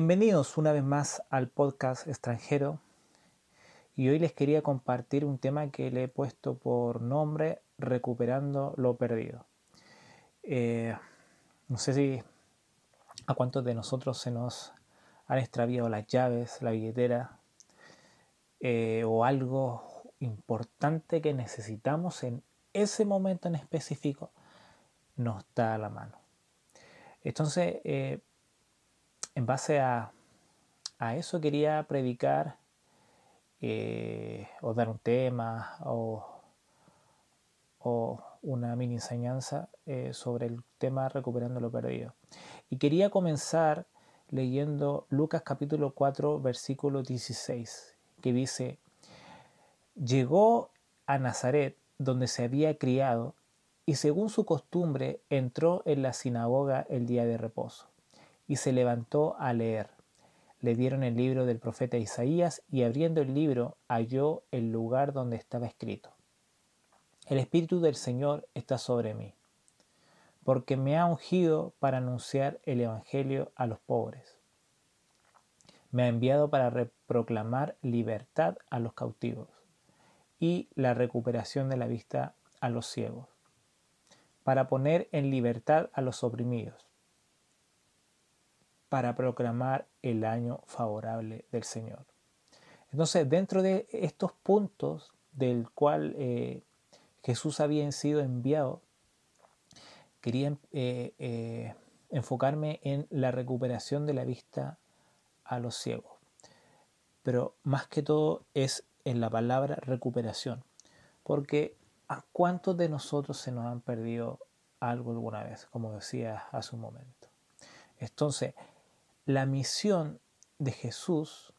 Bienvenidos una vez más al podcast extranjero y hoy les quería compartir un tema que le he puesto por nombre Recuperando lo perdido. Eh, no sé si a cuántos de nosotros se nos han extraviado las llaves, la billetera eh, o algo importante que necesitamos en ese momento en específico nos está a la mano. Entonces, eh, en base a, eso quería predicar eh, o dar un tema o, una mini enseñanza eh, sobre el tema recuperando lo perdido. Y quería comenzar leyendo Lucas capítulo 4 versículo 16 que dice, llegó a Nazaret donde se había criado y según su costumbre entró en la sinagoga el día de reposo y se levantó a leer. Le dieron el libro del profeta Isaías y abriendo el libro halló el lugar donde estaba escrito. El Espíritu del Señor está sobre mí, porque me ha ungido para anunciar el Evangelio a los pobres. Me ha enviado para proclamar libertad a los cautivos y la recuperación de la vista a los ciegos, para poner en libertad a los oprimidos para proclamar el año favorable del Señor. Entonces, dentro de estos puntos del cual eh, Jesús había sido enviado, quería eh, eh, enfocarme en la recuperación de la vista a los ciegos. Pero más que todo es en la palabra recuperación. Porque ¿a cuántos de nosotros se nos han perdido algo alguna vez? Como decía hace un momento. Entonces, la misión de Jesús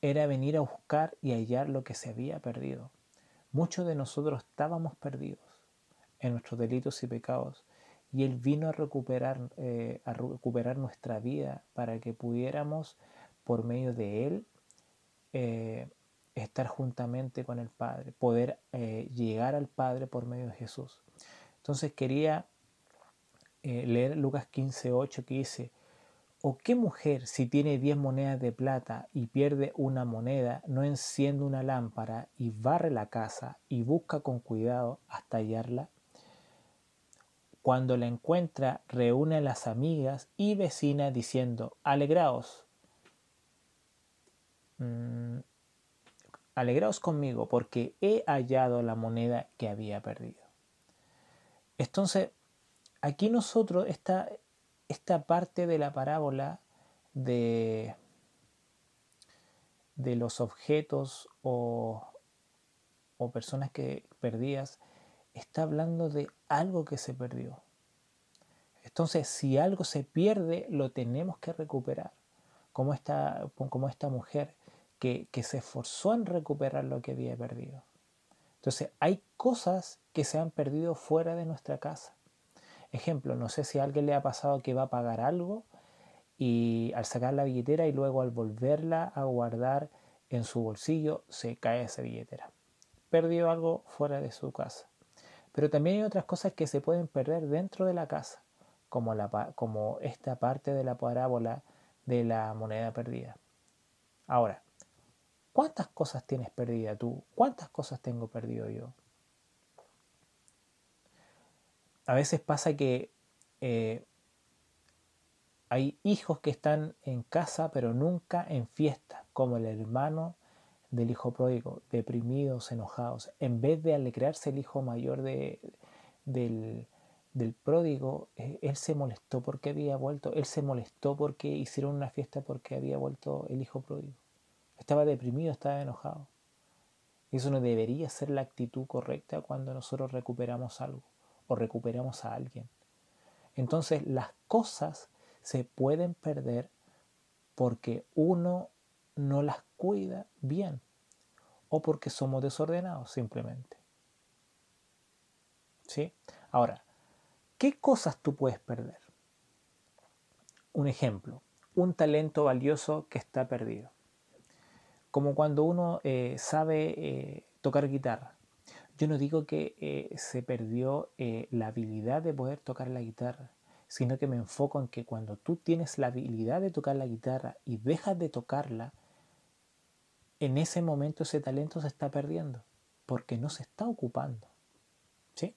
era venir a buscar y hallar lo que se había perdido. Muchos de nosotros estábamos perdidos en nuestros delitos y pecados y Él vino a recuperar, eh, a recuperar nuestra vida para que pudiéramos, por medio de Él, eh, estar juntamente con el Padre, poder eh, llegar al Padre por medio de Jesús. Entonces quería leer Lucas 15.8 que dice, ¿O qué mujer, si tiene diez monedas de plata y pierde una moneda, no enciende una lámpara y barre la casa y busca con cuidado hasta hallarla? Cuando la encuentra, reúne a las amigas y vecinas diciendo, alegraos, mm, alegraos conmigo porque he hallado la moneda que había perdido. Entonces, aquí nosotros, esta, esta parte de la parábola de, de los objetos o, o personas que perdías está hablando de algo que se perdió. Entonces, si algo se pierde, lo tenemos que recuperar. Como esta, como esta mujer que, que, se esforzó en recuperar lo que había perdido. Entonces, hay cosas que se han perdido fuera de nuestra casa. Ejemplo, no sé si a alguien le ha pasado que va a pagar algo y al sacar la billetera y luego al volverla a guardar en su bolsillo se cae esa billetera. Perdió algo fuera de su casa. Pero también hay otras cosas que se pueden perder dentro de la casa, como, como esta parte de la parábola de la moneda perdida. Ahora, ¿cuántas cosas tienes perdida tú? ¿Cuántas cosas tengo perdido yo? A veces pasa que eh, hay hijos que están en casa pero nunca en fiesta, como el hermano del hijo pródigo, deprimidos, enojados. En vez de alegrarse el hijo mayor de, del, del pródigo, eh, él se molestó porque había vuelto, él se molestó porque hicieron una fiesta porque había vuelto el hijo pródigo. Estaba deprimido, estaba enojado. Eso no debería ser la actitud correcta cuando nosotros recuperamos algo o recuperamos a alguien. Entonces las cosas se pueden perder porque uno no las cuida bien o porque somos desordenados simplemente. ¿Sí? Ahora, ¿qué cosas tú puedes perder? Un ejemplo, un talento valioso que está perdido. Como cuando uno eh, sabe eh, tocar guitarra yo no digo que eh, se perdió eh, la habilidad de poder tocar la guitarra, sino que me enfoco en que cuando tú tienes la habilidad de tocar la guitarra y dejas de tocarla, en ese momento ese talento se está perdiendo, porque no se está ocupando. ¿sí?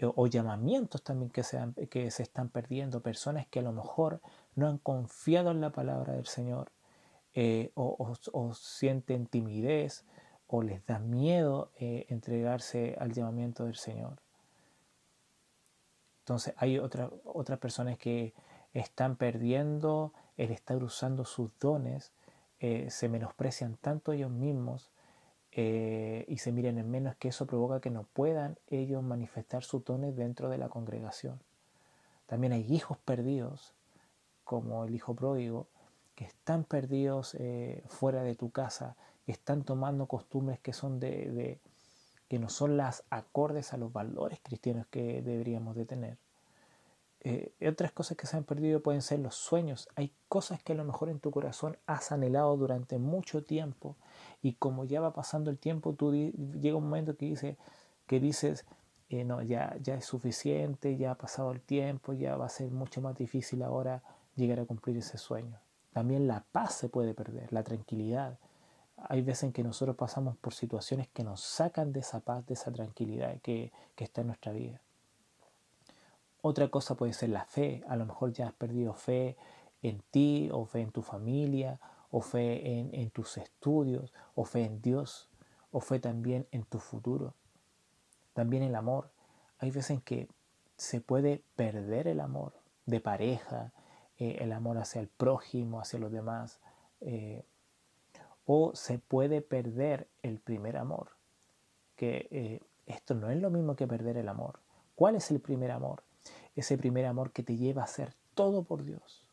O, llamamientos también que se, que se están perdiendo, personas que a lo mejor no han confiado en la palabra del Señor, eh, o, sienten timidez, o les da miedo eh, entregarse al llamamiento del Señor. Entonces hay otras personas que están perdiendo el estar usando sus dones eh, se menosprecian tanto ellos mismos eh, y se miren en menos que eso provoca que no puedan ellos manifestar sus dones dentro de la congregación. También hay hijos perdidos, como el hijo pródigo, que están perdidos fuera de tu casa, están tomando costumbres que son de, que no son las acordes a los valores cristianos que deberíamos de tener. Eh, otras cosas que se han perdido pueden ser los sueños. Hay cosas que a lo mejor en tu corazón has anhelado durante mucho tiempo y como ya va pasando el tiempo, tú llega un momento que, dice, que dices, eh, no, ya, ya es suficiente, ya ha pasado el tiempo, ya va a ser mucho más difícil ahora llegar a cumplir ese sueño. También la paz se puede perder, la tranquilidad. Hay veces en que nosotros pasamos por situaciones que nos sacan de esa paz, de esa tranquilidad que está en nuestra vida. Otra cosa puede ser la fe. A lo mejor ya has perdido fe en ti, o fe en tu familia, o fe en, tus estudios, o fe en Dios, o fe también en tu futuro. También el amor. Hay veces en que se puede perder el amor de pareja, eh, el amor hacia el prójimo, hacia los demás. Eh, o se puede perder el primer amor. Que eh, esto no es lo mismo que perder el amor. ¿Cuál es el primer amor? ese primer amor que te lleva a hacer todo por Dios,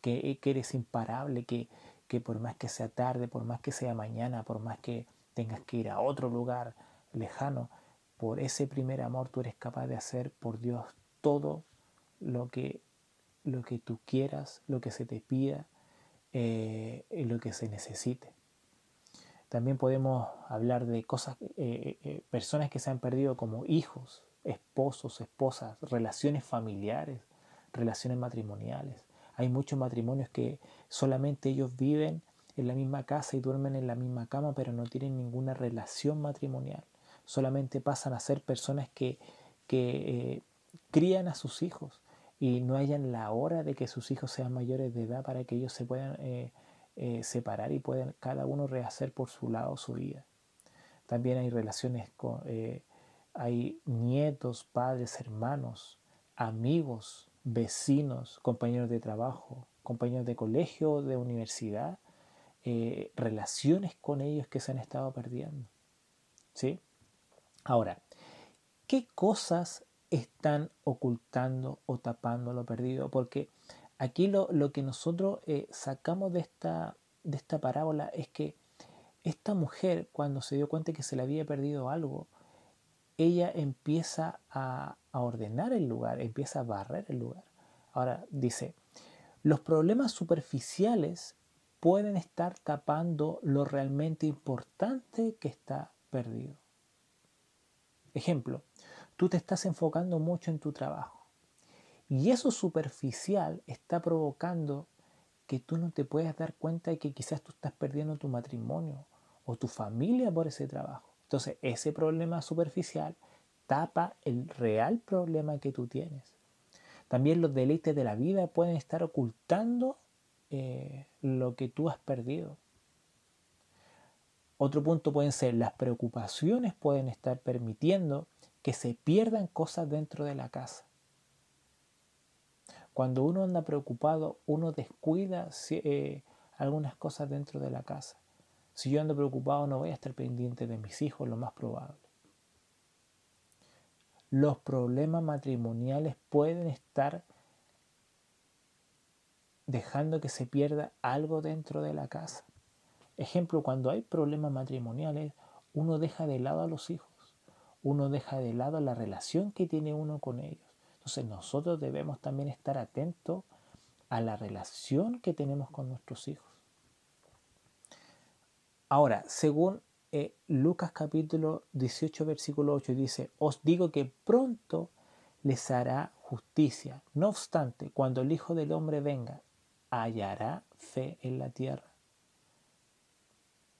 que, eres imparable, que, que por más que sea tarde, por más que sea mañana, por más que tengas que ir a otro lugar lejano, por ese primer amor tú eres capaz de hacer por Dios todo lo que, lo que tú quieras, lo que se te pida eh, lo que se necesite. También podemos hablar de cosas, eh, eh, personas que se han perdido como hijos, esposos, esposas, relaciones familiares, relaciones matrimoniales. Hay muchos matrimonios que solamente ellos viven en la misma casa y duermen en la misma cama, pero no tienen ninguna relación matrimonial. Solamente pasan a ser personas que, que crían a sus hijos y no hayan la hora de que sus hijos sean mayores de edad para que ellos se puedan eh, eh, separar y puedan cada uno rehacer por su lado su vida. También hay relaciones con, hay nietos, padres, hermanos, amigos, vecinos, compañeros de trabajo, compañeros de colegio, de universidad, eh, relaciones con ellos que se han estado perdiendo. ¿Sí? Ahora, ¿qué cosas están ocultando o tapando lo perdido? Porque aquí lo, que nosotros eh, sacamos de esta, de esta parábola es que esta mujer, cuando se dio cuenta que se le había perdido algo, ella empieza a, ordenar el lugar, empieza a barrer el lugar. Ahora dice, los problemas superficiales pueden estar tapando lo realmente importante que está perdido. Ejemplo, tú te estás enfocando mucho en tu trabajo y eso superficial está provocando que tú no te puedas dar cuenta de que quizás tú estás perdiendo tu matrimonio o tu familia por ese trabajo. Entonces, ese problema superficial tapa el real problema que tú tienes. También los deleites de la vida pueden estar ocultando eh, lo que tú has perdido. Otro punto pueden ser las preocupaciones pueden estar permitiendo que se pierdan cosas dentro de la casa. Cuando uno anda preocupado, uno descuida eh, algunas cosas dentro de la casa. Si yo ando preocupado no voy a estar pendiente de mis hijos, lo más probable. Los problemas matrimoniales pueden estar dejando que se pierda algo dentro de la casa. Ejemplo, cuando hay problemas matrimoniales, uno deja de lado a los hijos, uno deja de lado la relación que tiene uno con ellos. Entonces nosotros debemos también estar atentos a la relación que tenemos con nuestros hijos. Ahora, según eh, Lucas capítulo 18, versículo 8 dice, os digo que pronto les hará justicia. No obstante, cuando el Hijo del Hombre venga, hallará fe en la tierra.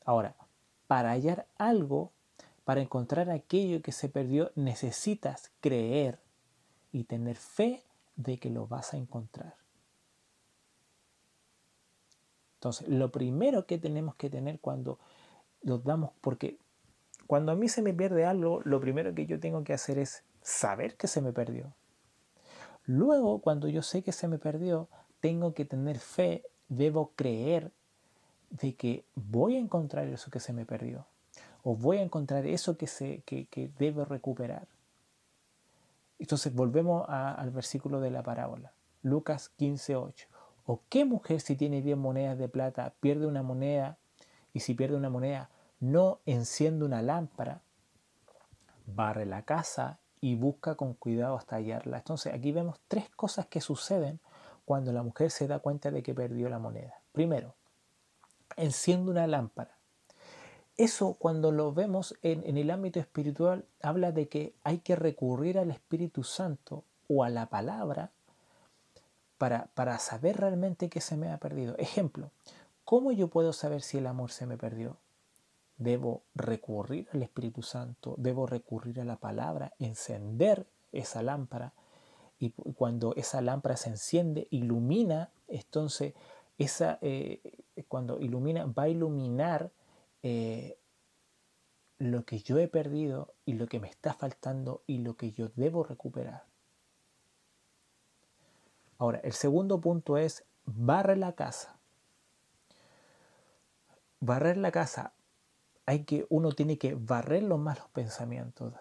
Ahora, para hallar algo, para encontrar aquello que se perdió, necesitas creer y tener fe de que lo vas a encontrar. Entonces, lo primero que tenemos que tener cuando nos damos, porque cuando a mí se me pierde algo, lo primero que yo tengo que hacer es saber que se me perdió. Luego, cuando yo sé que se me perdió, tengo que tener fe, debo creer de que voy a encontrar eso que se me perdió. O voy a encontrar eso que, se, que, debo recuperar. Entonces volvemos al versículo de la parábola. Lucas 15:8. ¿O qué mujer si tiene 10 monedas de plata pierde una moneda y si pierde una moneda no enciende una lámpara, barre la casa y busca con cuidado hasta hallarla? Entonces aquí vemos tres cosas que suceden cuando la mujer se da cuenta de que perdió la moneda. Primero, enciende una lámpara. Eso cuando lo vemos en, el ámbito espiritual habla de que hay que recurrir al Espíritu Santo o a la palabra para, saber realmente qué se me ha perdido. Ejemplo, ¿cómo yo puedo saber si el amor se me perdió? Debo recurrir al Espíritu Santo, debo recurrir a la palabra, encender esa lámpara y cuando esa lámpara se enciende, ilumina, entonces esa, eh, cuando ilumina, va a iluminar eh, lo que yo he perdido y lo que me está faltando y lo que yo debo recuperar. Ahora, el segundo punto es barre la casa. Barrer la casa, hay que, uno tiene que barrer los malos pensamientos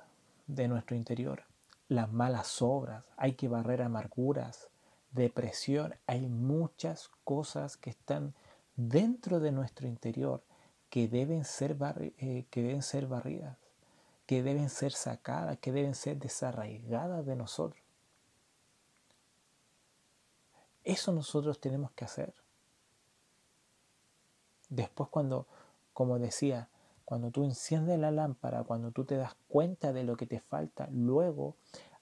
de nuestro interior, las malas obras, hay que barrer amarguras, depresión, hay muchas cosas que están dentro de nuestro interior que deben ser, eh, que deben ser barridas, que deben ser sacadas, que deben ser desarraigadas de nosotros. Eso nosotros tenemos que hacer. Después cuando, como decía, cuando tú enciendes la lámpara, cuando tú te das cuenta de lo que te falta, luego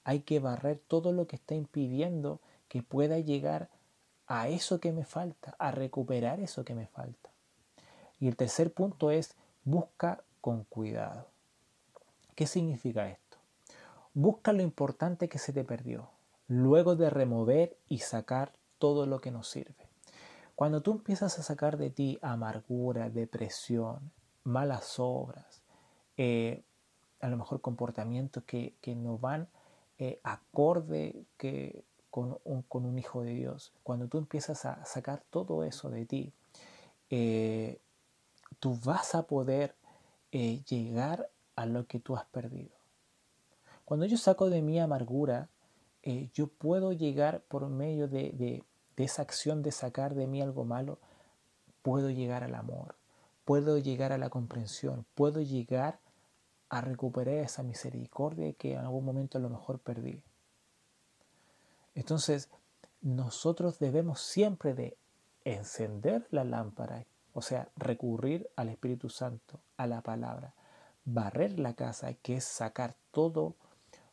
hay que barrer todo lo que está impidiendo que pueda llegar a eso que me falta, a recuperar eso que me falta. Y el tercer punto es busca con cuidado. ¿Qué significa esto? Busca lo importante que se te perdió, luego de remover y sacar todo lo que nos sirve. Cuando tú empiezas a sacar de ti amargura, depresión, malas obras, eh, a lo mejor comportamientos que, no van eh, acorde que con un, hijo de Dios, cuando tú empiezas a sacar todo eso de ti, eh, tú vas a poder llegar a lo que tú has perdido. Cuando yo saco de mi amargura, yo puedo llegar por medio de, de esa acción de sacar de mí algo malo, puedo llegar al amor, puedo llegar a la comprensión, puedo llegar a recuperar esa misericordia que en algún momento a lo mejor perdí. Entonces, nosotros debemos siempre de encender la lámpara, o sea, recurrir al Espíritu Santo, a la palabra, barrer la casa, que es sacar todo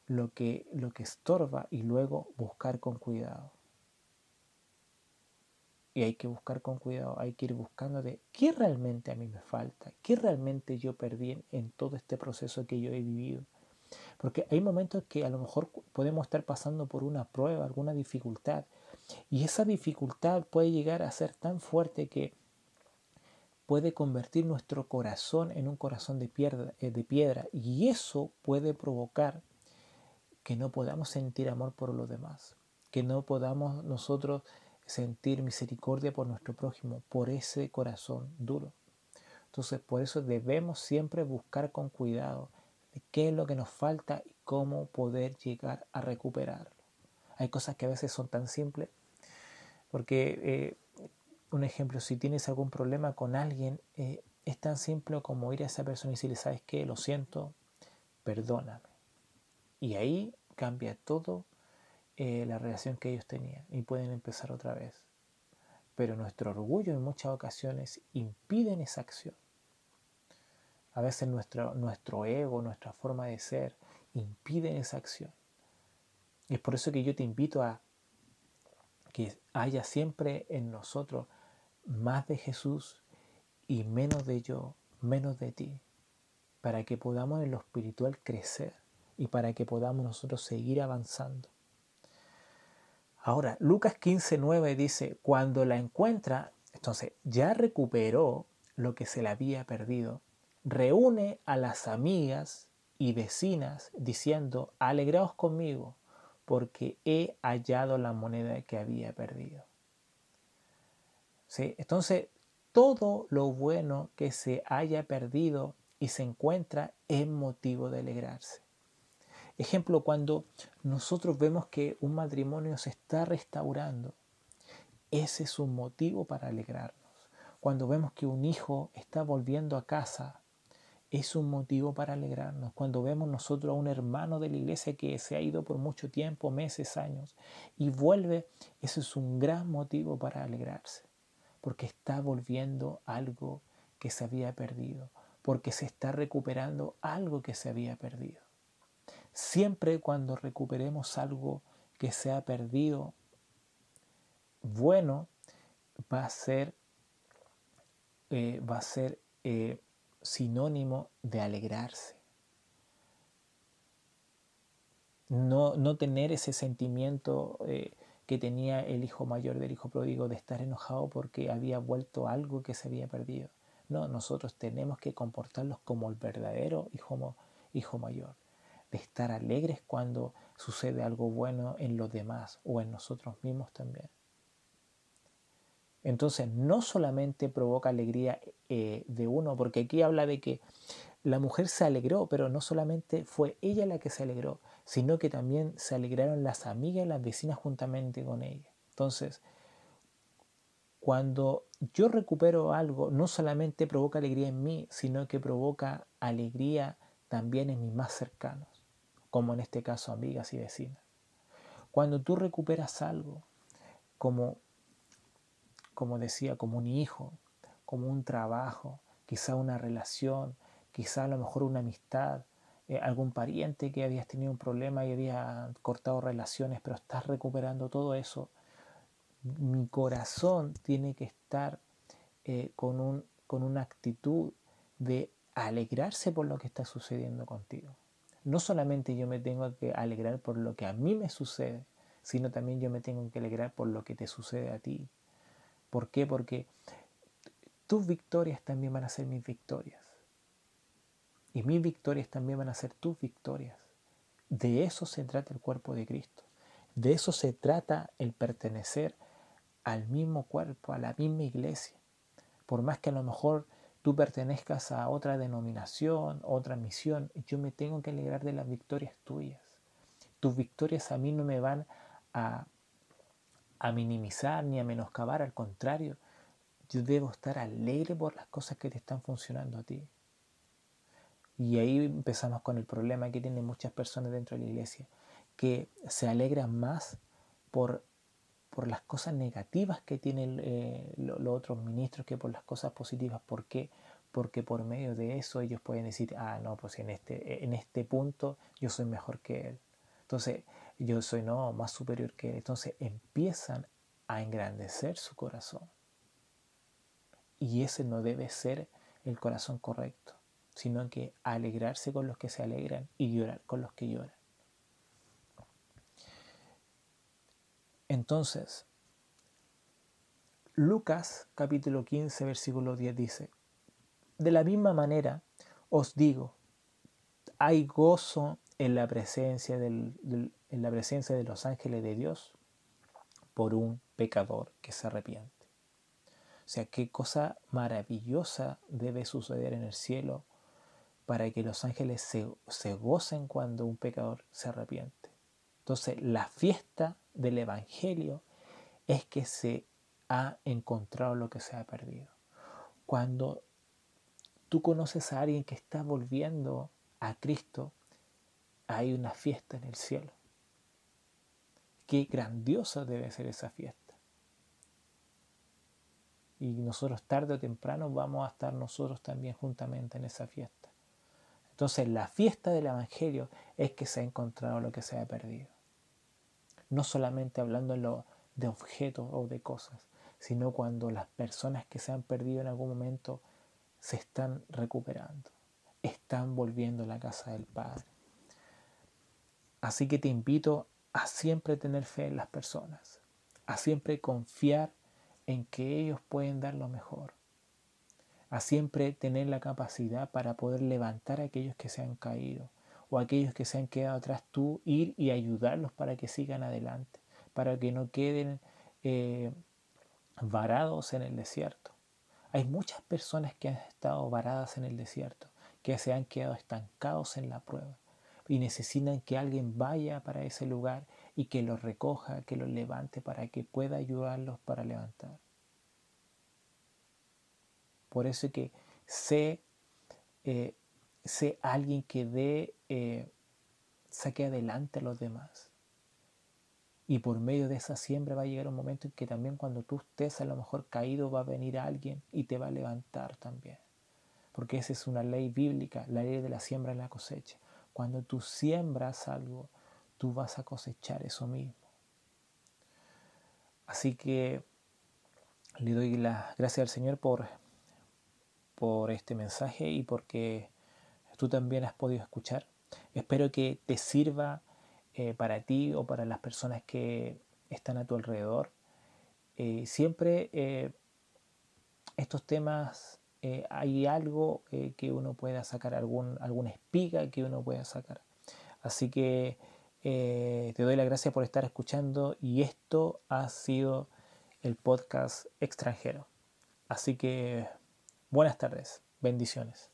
lo que, lo que estorba y luego buscar con cuidado. Y hay que buscar con cuidado, hay que ir buscando de qué realmente a mí me falta, qué realmente yo perdí en, todo este proceso que yo he vivido. Porque hay momentos que a lo mejor podemos estar pasando por una prueba, alguna dificultad, y esa dificultad puede llegar a ser tan fuerte que puede convertir nuestro corazón en un corazón de piedra, eh, de piedra y eso puede provocar que no podamos sentir amor por los demás, que no podamos nosotros sentir misericordia por nuestro prójimo, por ese corazón duro. Entonces, por eso debemos siempre buscar con cuidado de qué es lo que nos falta y cómo poder llegar a recuperarlo. Hay cosas que a veces son tan simples, porque, eh, un ejemplo, si tienes algún problema con alguien, eh, es tan simple como ir a esa persona y decirle, ¿sabes qué? Lo siento, perdóname. Y ahí cambia todo eh, la relación que ellos tenían y pueden empezar otra vez. Pero nuestro orgullo en muchas ocasiones impiden esa acción. A veces nuestro, nuestro ego, nuestra forma de ser, impiden esa acción. Y es por eso que yo te invito a que haya siempre en nosotros más de Jesús y menos de yo, menos de ti, para que podamos en lo espiritual crecer y para que podamos nosotros seguir avanzando. Ahora, Lucas 15:9 dice, cuando la encuentra, entonces ya recuperó lo que se le había perdido, reúne a las amigas y vecinas diciendo, alegraos conmigo, porque he hallado la moneda que había perdido. Entonces, todo lo bueno que se haya perdido y se encuentra es motivo de alegrarse. Ejemplo, cuando nosotros vemos que un matrimonio se está restaurando, ese es un motivo para alegrarnos. Cuando vemos que un hijo está volviendo a casa, es un motivo para alegrarnos. Cuando vemos nosotros a un hermano de la iglesia que se ha ido por mucho tiempo, meses, años, y vuelve, ese es un gran motivo para alegrarse, porque está volviendo algo que se había perdido, porque se está recuperando algo que se había perdido. Siempre cuando recuperemos algo que se ha perdido, bueno, va a ser, eh, va a ser eh, sinónimo de alegrarse. No, no tener ese sentimiento eh, que tenía el hijo mayor del hijo pródigo de estar enojado porque había vuelto algo que se había perdido. No, nosotros tenemos que comportarlos como el verdadero hijo, hijo mayor de estar alegres cuando sucede algo bueno en los demás o en nosotros mismos también. Entonces, no solamente provoca alegría eh, de uno, porque aquí habla de que la mujer se alegró, pero no solamente fue ella la que se alegró, sino que también se alegraron las amigas y las vecinas juntamente con ella. Entonces, cuando yo recupero algo, no solamente provoca alegría en mí, sino que provoca alegría también en mis más cercanos como en este caso amigas y vecinas. Cuando tú recuperas algo, como, como decía, como un hijo, como un trabajo, quizá una relación, quizá a lo mejor una amistad, eh, algún pariente que habías tenido un problema y había cortado relaciones, pero estás recuperando todo eso, mi corazón tiene que estar eh, con, un, con una actitud de alegrarse por lo que está sucediendo contigo no solamente yo me tengo que alegrar por lo que a mí me sucede, sino también yo me tengo que alegrar por lo que te sucede a ti. ¿Por qué? Porque tus victorias también van a ser mis victorias. Y mis victorias también van a ser tus victorias. De eso se trata el cuerpo de Cristo. De eso se trata el pertenecer al mismo cuerpo, a la misma iglesia. Por más que a lo mejor tú pertenezcas a otra denominación, otra misión, yo me tengo que alegrar de las victorias tuyas. Tus victorias a mí no me van a, a minimizar ni a menoscabar, al contrario, yo debo estar alegre por las cosas que te están funcionando a ti. Y ahí empezamos con el problema que tienen muchas personas dentro de la iglesia, que se alegran más por por las cosas negativas que tienen eh, los otros ministros que por las cosas positivas. ¿Por qué? Porque por medio de eso ellos pueden decir, ah, no, pues en este, en este punto yo soy mejor que él. Entonces, yo soy no más superior que él. Entonces empiezan a engrandecer su corazón. Y ese no debe ser el corazón correcto, sino que alegrarse con los que se alegran y llorar con los que lloran. Entonces, Lucas capítulo 15, versículo 10 dice, de la misma manera os digo, hay gozo en la presencia, en la presencia de los ángeles de Dios por un pecador que se arrepiente. O sea, qué cosa maravillosa debe suceder en el cielo para que los ángeles se, gocen cuando un pecador se arrepiente. Entonces, la fiesta del Evangelio es que se ha encontrado lo que se ha perdido. Cuando tú conoces a alguien que está volviendo a Cristo, hay una fiesta en el cielo. Qué grandiosa debe ser esa fiesta. Y nosotros tarde o temprano vamos a estar nosotros también juntamente en esa fiesta. Entonces la fiesta del Evangelio es que se ha encontrado lo que se ha perdido. no solamente hablando de objetos o de cosas, sino cuando las personas que se han perdido en algún momento se están recuperando, están volviendo a la casa del Padre. Así que te invito a siempre tener fe en las personas, a siempre confiar en que ellos pueden dar lo mejor, a siempre tener la capacidad para poder levantar a aquellos que se han caído o a aquellos que se han quedado atrás, tú ir y ayudarlos para que sigan adelante, para que no queden eh, varados en el desierto. Hay muchas personas que han estado varadas en el desierto, que se han quedado estancados en la prueba y necesitan que alguien vaya para ese lugar y que los recoja, que los levante para que pueda ayudarlos para levantar. Por eso que sé, eh, sé alguien que dé, eh, saque adelante a los demás. Y por medio de esa siembra va a llegar un momento en que también cuando tú estés a lo mejor caído va a venir alguien y te va a levantar también. Porque esa es una ley bíblica, la ley de la siembra y la cosecha. Cuando tú siembras algo, tú vas a cosechar eso mismo. Así que le doy las gracias al Señor por, por este mensaje y porque tú también has podido escuchar. Espero que te sirva eh, para ti o para las personas que están a tu alrededor. Eh, siempre eh, estos temas hay algo que uno pueda sacar, algún, alguna espiga que uno pueda sacar. Así que te doy la gracia por estar escuchando y esto ha sido el podcast extranjero. Así que buenas tardes, bendiciones.